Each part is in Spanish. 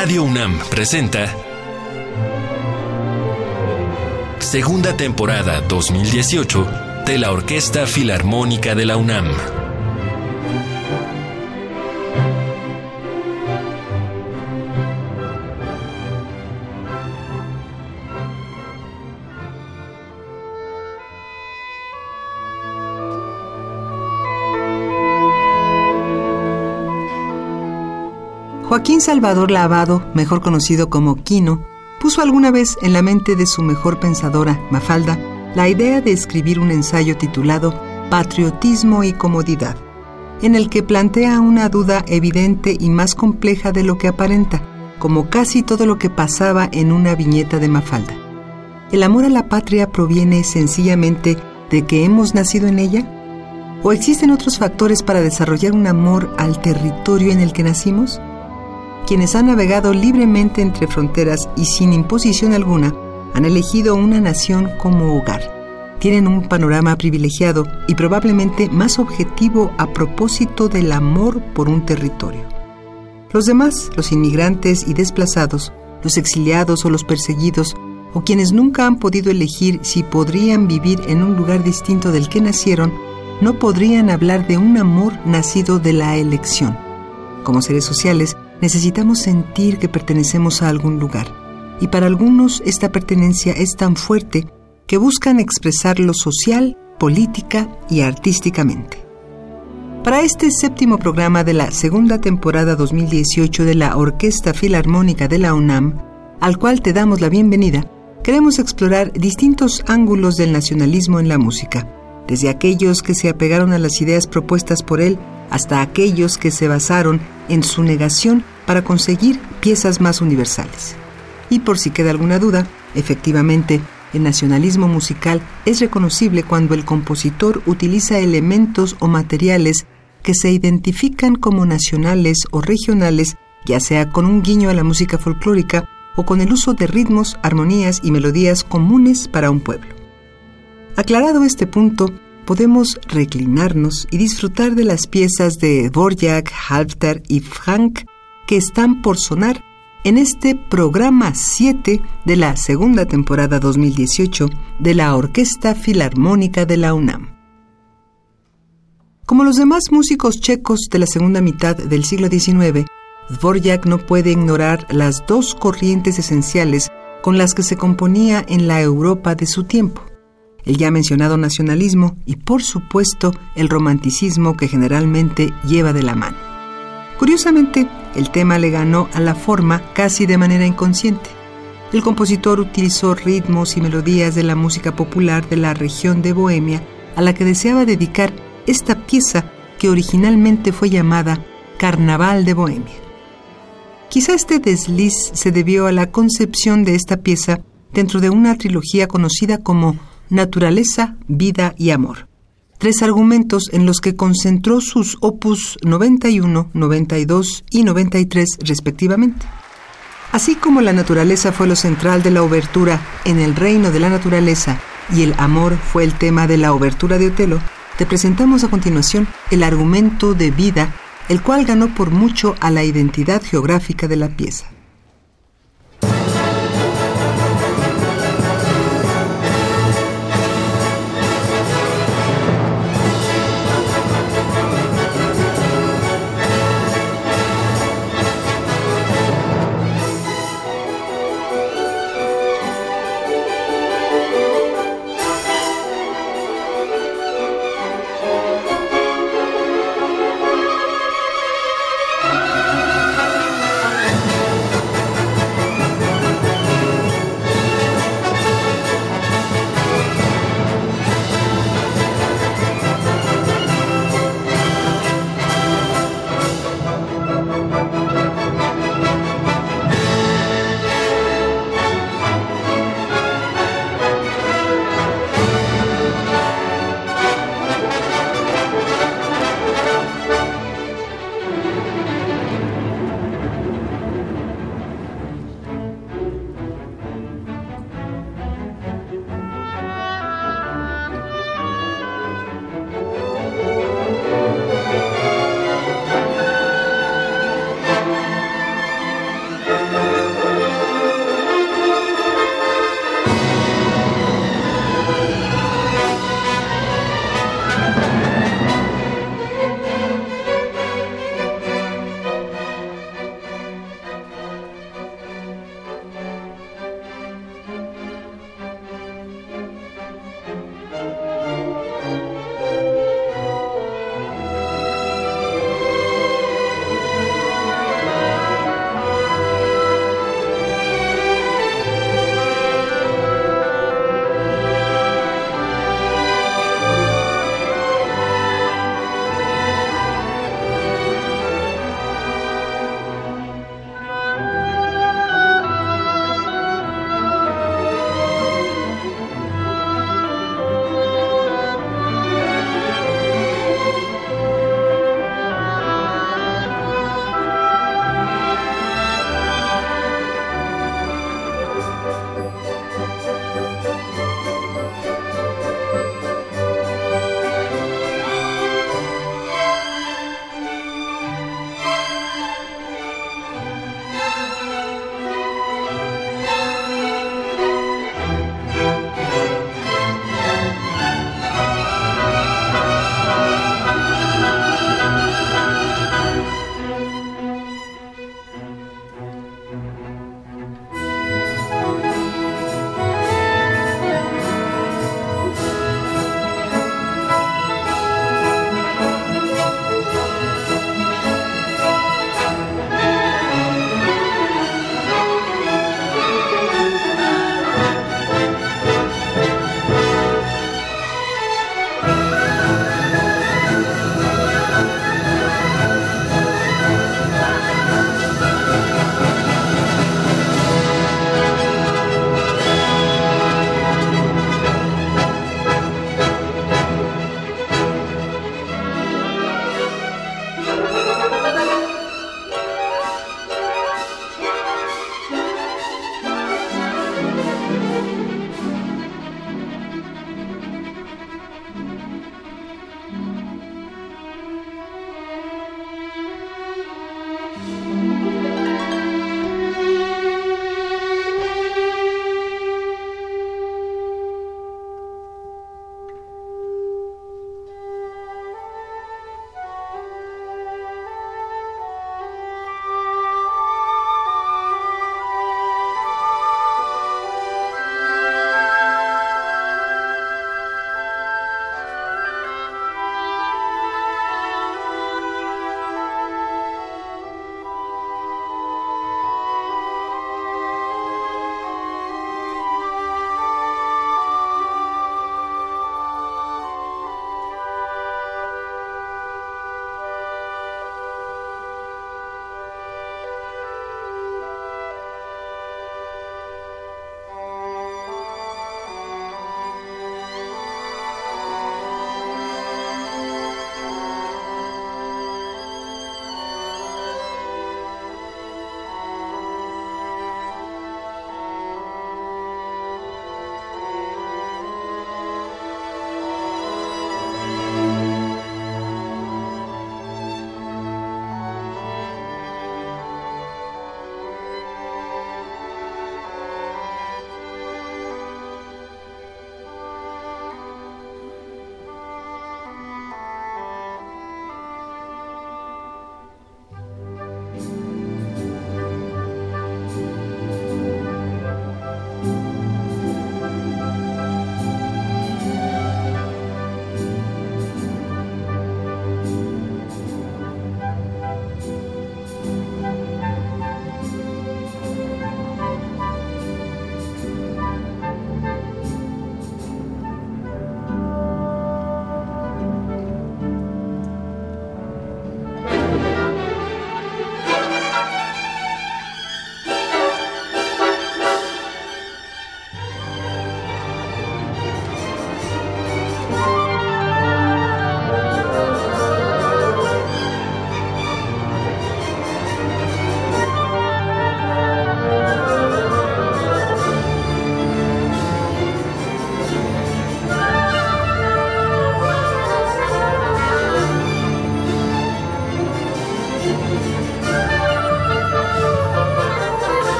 Radio UNAM presenta Segunda temporada 2018 de la Orquesta Filarmónica de la UNAM. Joaquín Salvador Lavado, mejor conocido como Quino, puso alguna vez en la mente de su mejor pensadora, Mafalda, la idea de escribir un ensayo titulado Patriotismo y Comodidad, en el que plantea una duda evidente y más compleja de lo que aparenta, como casi todo lo que pasaba en una viñeta de Mafalda. ¿El amor a la patria proviene sencillamente de que hemos nacido en ella? ¿O existen otros factores para desarrollar un amor al territorio en el que nacimos? Quienes han navegado libremente entre fronteras y sin imposición alguna, han elegido una nación como hogar. Tienen un panorama privilegiado y probablemente más objetivo a propósito del amor por un territorio. Los demás, los inmigrantes y desplazados, los exiliados o los perseguidos, o quienes nunca han podido elegir si podrían vivir en un lugar distinto del que nacieron, no podrían hablar de un amor nacido de la elección. Como seres sociales, necesitamos sentir que pertenecemos a algún lugar, y para algunos esta pertenencia es tan fuerte que buscan expresarlo social, política y artísticamente. Para este séptimo programa de la segunda temporada 2018 de la Orquesta Filarmónica de la UNAM, al cual te damos la bienvenida, queremos explorar distintos ángulos del nacionalismo en la música, desde aquellos que se apegaron a las ideas propuestas por él hasta aquellos que se basaron en su negación para conseguir piezas más universales. Y por si queda alguna duda, efectivamente, el nacionalismo musical es reconocible cuando el compositor utiliza elementos o materiales que se identifican como nacionales o regionales, ya sea con un guiño a la música folclórica o con el uso de ritmos, armonías y melodías comunes para un pueblo. Aclarado este punto, podemos reclinarnos y disfrutar de las piezas de Dvorak, Halfter y Frank que están por sonar en este programa 7 de la segunda temporada 2018 de la Orquesta Filarmónica de la UNAM. Como los demás músicos checos de la segunda mitad del siglo XIX, Dvorak no puede ignorar las dos corrientes esenciales con las que se componía en la Europa de su tiempo el ya mencionado nacionalismo y por supuesto el romanticismo que generalmente lleva de la mano. Curiosamente, el tema le ganó a la forma casi de manera inconsciente. El compositor utilizó ritmos y melodías de la música popular de la región de Bohemia a la que deseaba dedicar esta pieza que originalmente fue llamada Carnaval de Bohemia. Quizá este desliz se debió a la concepción de esta pieza dentro de una trilogía conocida como Naturaleza, Vida y Amor. Tres argumentos en los que concentró sus opus 91, 92 y 93 respectivamente. Así como la naturaleza fue lo central de la obertura en el reino de la naturaleza y el amor fue el tema de la obertura de Otelo, te presentamos a continuación el argumento de vida, el cual ganó por mucho a la identidad geográfica de la pieza.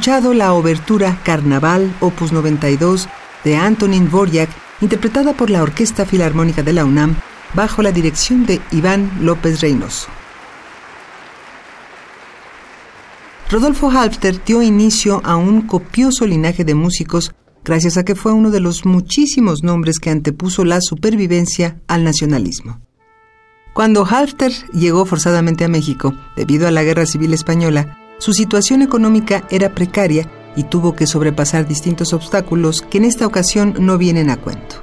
Escuchado la obertura Carnaval, opus 92, de Antonin Dvorak, interpretada por la Orquesta Filarmónica de la UNAM, bajo la dirección de Iván López Reynoso. Rodolfo Halfter dio inicio a un copioso linaje de músicos gracias a que fue uno de los muchísimos nombres que antepuso la supervivencia al nacionalismo. Cuando Halfter llegó forzadamente a México, debido a la Guerra Civil Española, su situación económica era precaria y tuvo que sobrepasar distintos obstáculos que en esta ocasión no vienen a cuento.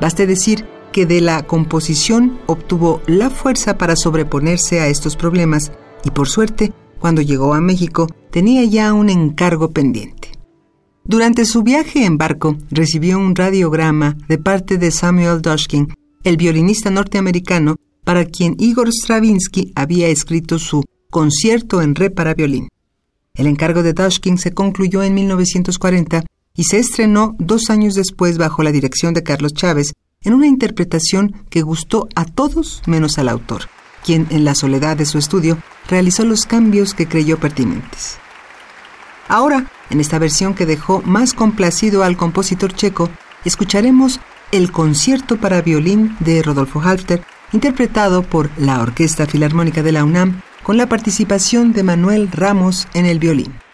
Baste decir que de la composición obtuvo la fuerza para sobreponerse a estos problemas y por suerte, cuando llegó a México, tenía ya un encargo pendiente. Durante su viaje en barco, recibió un radiograma de parte de Samuel Dushkin, el violinista norteamericano para quien Igor Stravinsky había escrito su Concierto en Re para violín. El encargo de Dushkin se concluyó en 1940 y se estrenó dos años después bajo la dirección de Carlos Chávez en una interpretación que gustó a todos menos al autor, quien en la soledad de su estudio realizó los cambios que creyó pertinentes. Ahora, en esta versión que dejó más complacido al compositor checo, escucharemos el concierto para violín de Rodolfo Halfter, interpretado por la Orquesta Filarmónica de la UNAM con la participación de Manuel Ramos en el violín.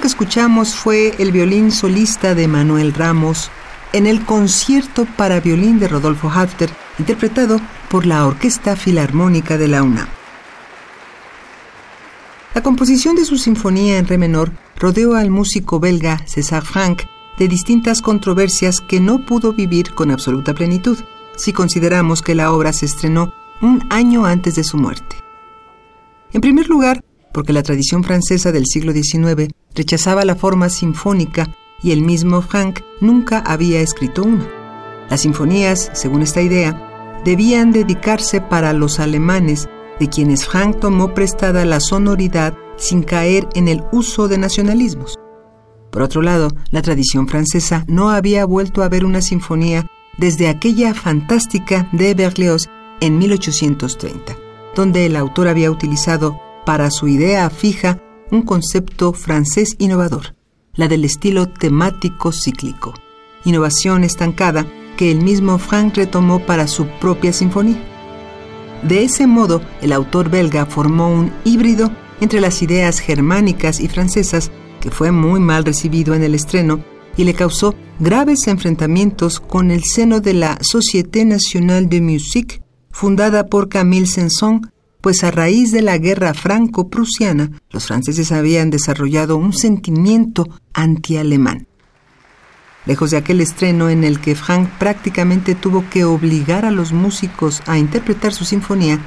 Que escuchamos fue el violín solista de Manuel Ramos en el concierto para violín de Rodolfo Hafter, interpretado por la Orquesta Filarmónica de la UNAM. La composición de su sinfonía en re menor rodeó al músico belga César Franck de distintas controversias que no pudo vivir con absoluta plenitud, si consideramos que la obra se estrenó un año antes de su muerte. En primer lugar, porque la tradición francesa del siglo XIX rechazaba la forma sinfónica y el mismo Frank nunca había escrito una. Las sinfonías, según esta idea, debían dedicarse para los alemanes, de quienes Frank tomó prestada la sonoridad sin caer en el uso de nacionalismos. Por otro lado, la tradición francesa no había vuelto a ver una sinfonía desde aquella fantástica de Berlioz en 1830, donde el autor había utilizado para su idea fija un concepto francés innovador, la del estilo temático cíclico, innovación estancada que el mismo Frank retomó para su propia sinfonía. De ese modo, el autor belga formó un híbrido entre las ideas germánicas y francesas que fue muy mal recibido en el estreno y le causó graves enfrentamientos con el seno de la Société Nationale de Musique, fundada por Camille Saint-Saëns pues a raíz de la guerra franco-prusiana, los franceses habían desarrollado un sentimiento anti-alemán. Lejos de aquel estreno en el que Frank prácticamente tuvo que obligar a los músicos a interpretar su sinfonía,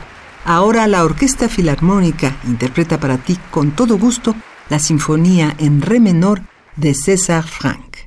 ahora la Orquesta Filarmónica interpreta para ti con todo gusto la sinfonía en re menor de César Frank.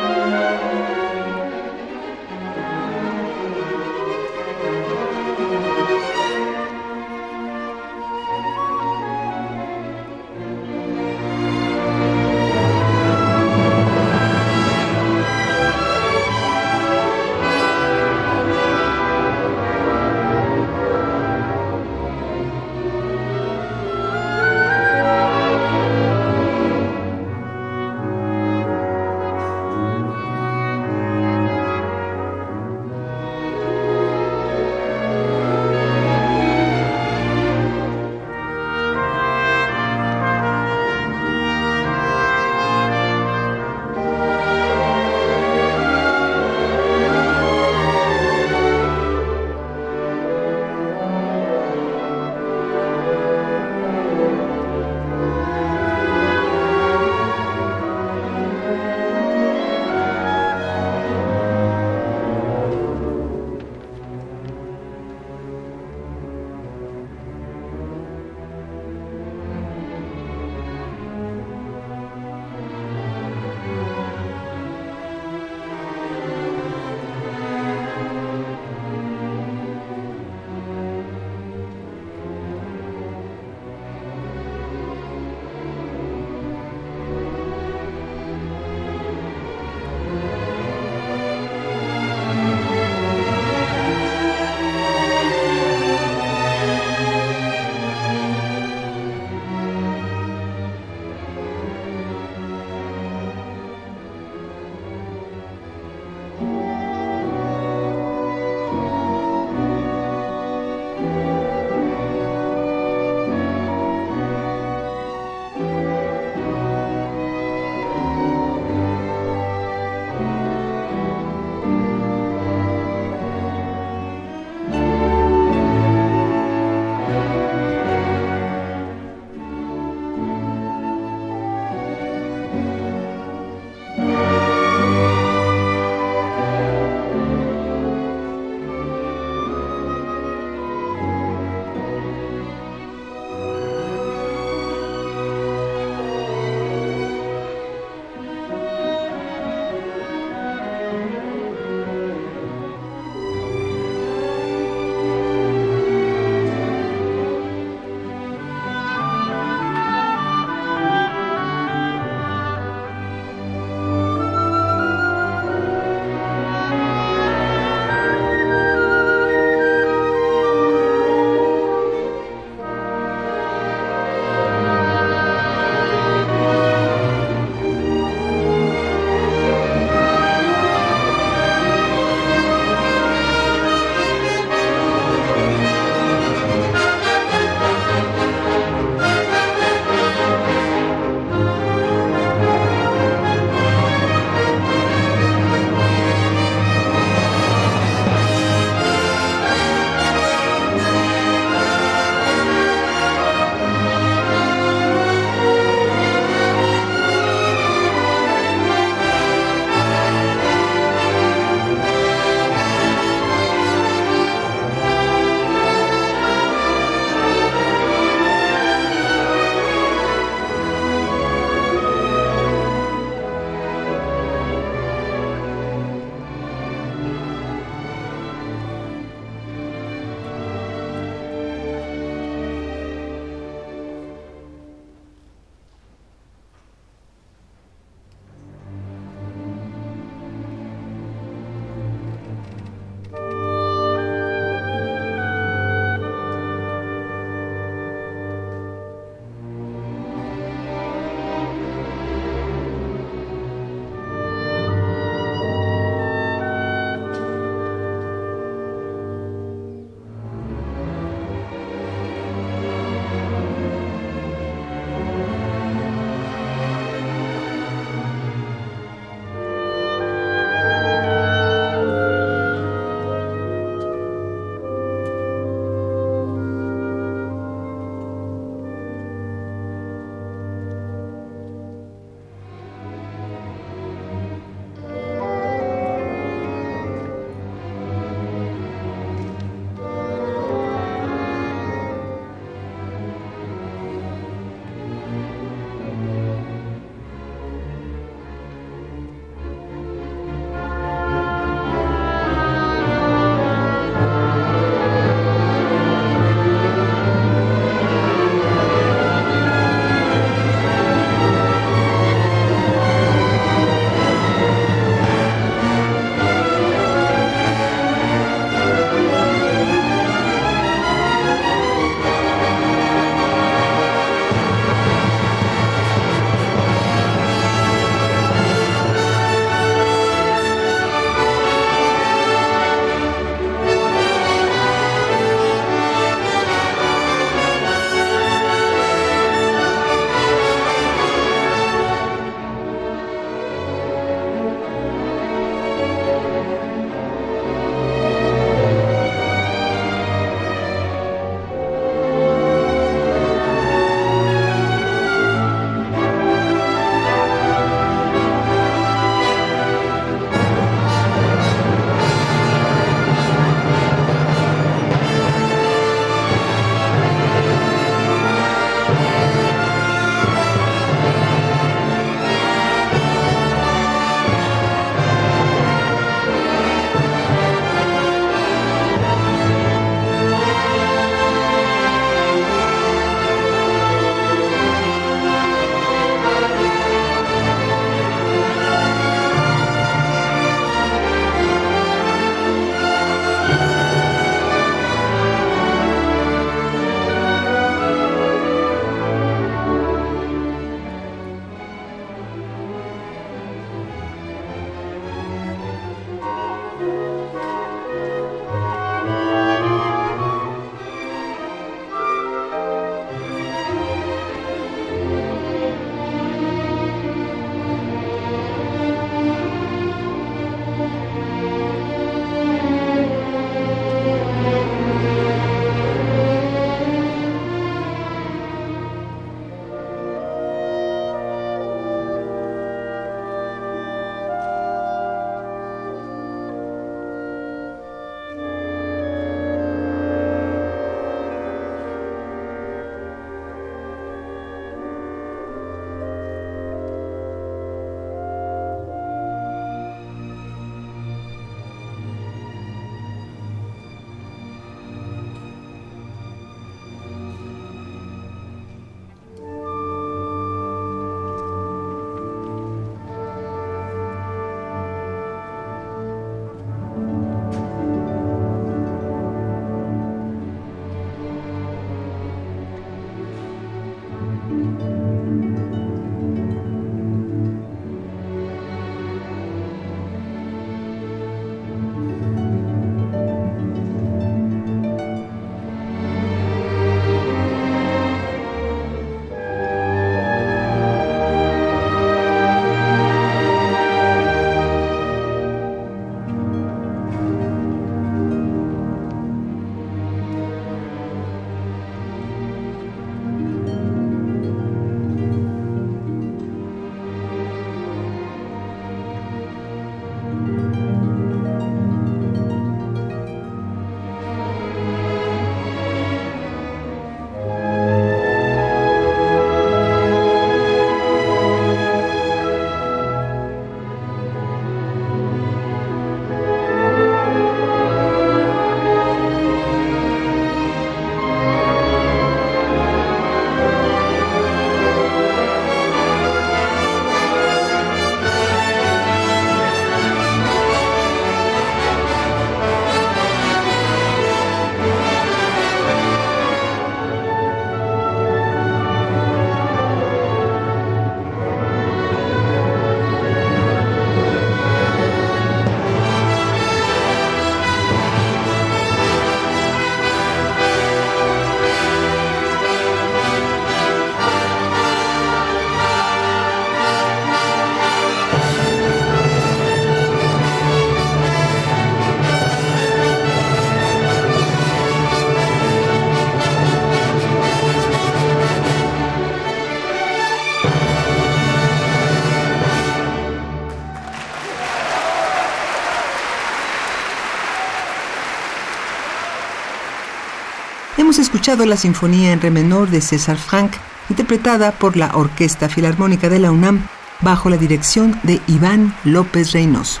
Hemos escuchado la Sinfonía en Re menor de César Frank, interpretada por la Orquesta Filarmónica de la UNAM bajo la dirección de Iván López Reynoso.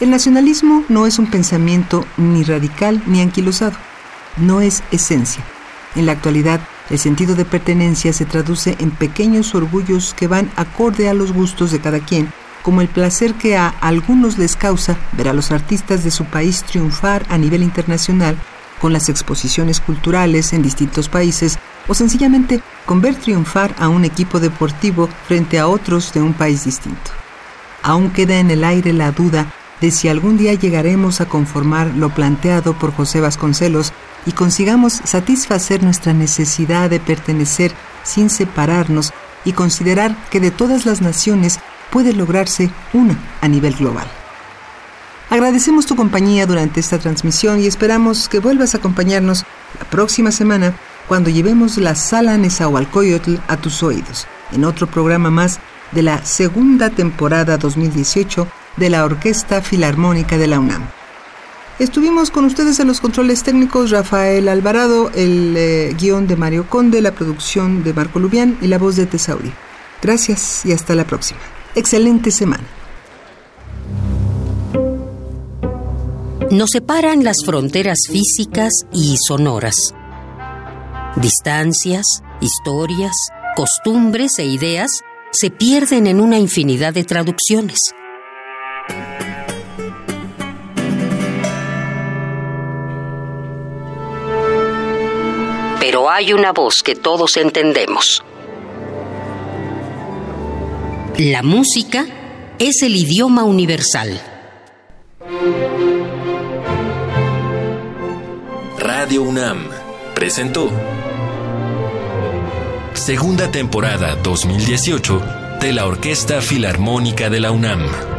El nacionalismo no es un pensamiento ni radical ni anquilosado, no es esencia. En la actualidad, el sentido de pertenencia se traduce en pequeños orgullos que van acorde a los gustos de cada quien, como el placer que a algunos les causa ver a los artistas de su país triunfar a nivel internacional con las exposiciones culturales en distintos países o sencillamente con ver triunfar a un equipo deportivo frente a otros de un país distinto. Aún queda en el aire la duda de si algún día llegaremos a conformar lo planteado por José Vasconcelos y consigamos satisfacer nuestra necesidad de pertenecer sin separarnos y considerar que de todas las naciones puede lograrse una a nivel global. Agradecemos tu compañía durante esta transmisión y esperamos que vuelvas a acompañarnos la próxima semana cuando llevemos la sala Nezahualcóyotl a tus oídos, en otro programa más de la segunda temporada 2018 de la Orquesta Filarmónica de la UNAM. Estuvimos con ustedes en los controles técnicos Rafael Alvarado, el eh, guion de Mario Conde, la producción de Marco Lubián y la voz de Tesauri. Gracias y hasta la próxima. Excelente semana. Nos separan las fronteras físicas y sonoras. Distancias, historias, costumbres e ideas se pierden en una infinidad de traducciones. Pero hay una voz que todos entendemos. La música es el idioma universal. Radio UNAM presentó Segunda temporada 2018 de la Orquesta Filarmónica de la UNAM.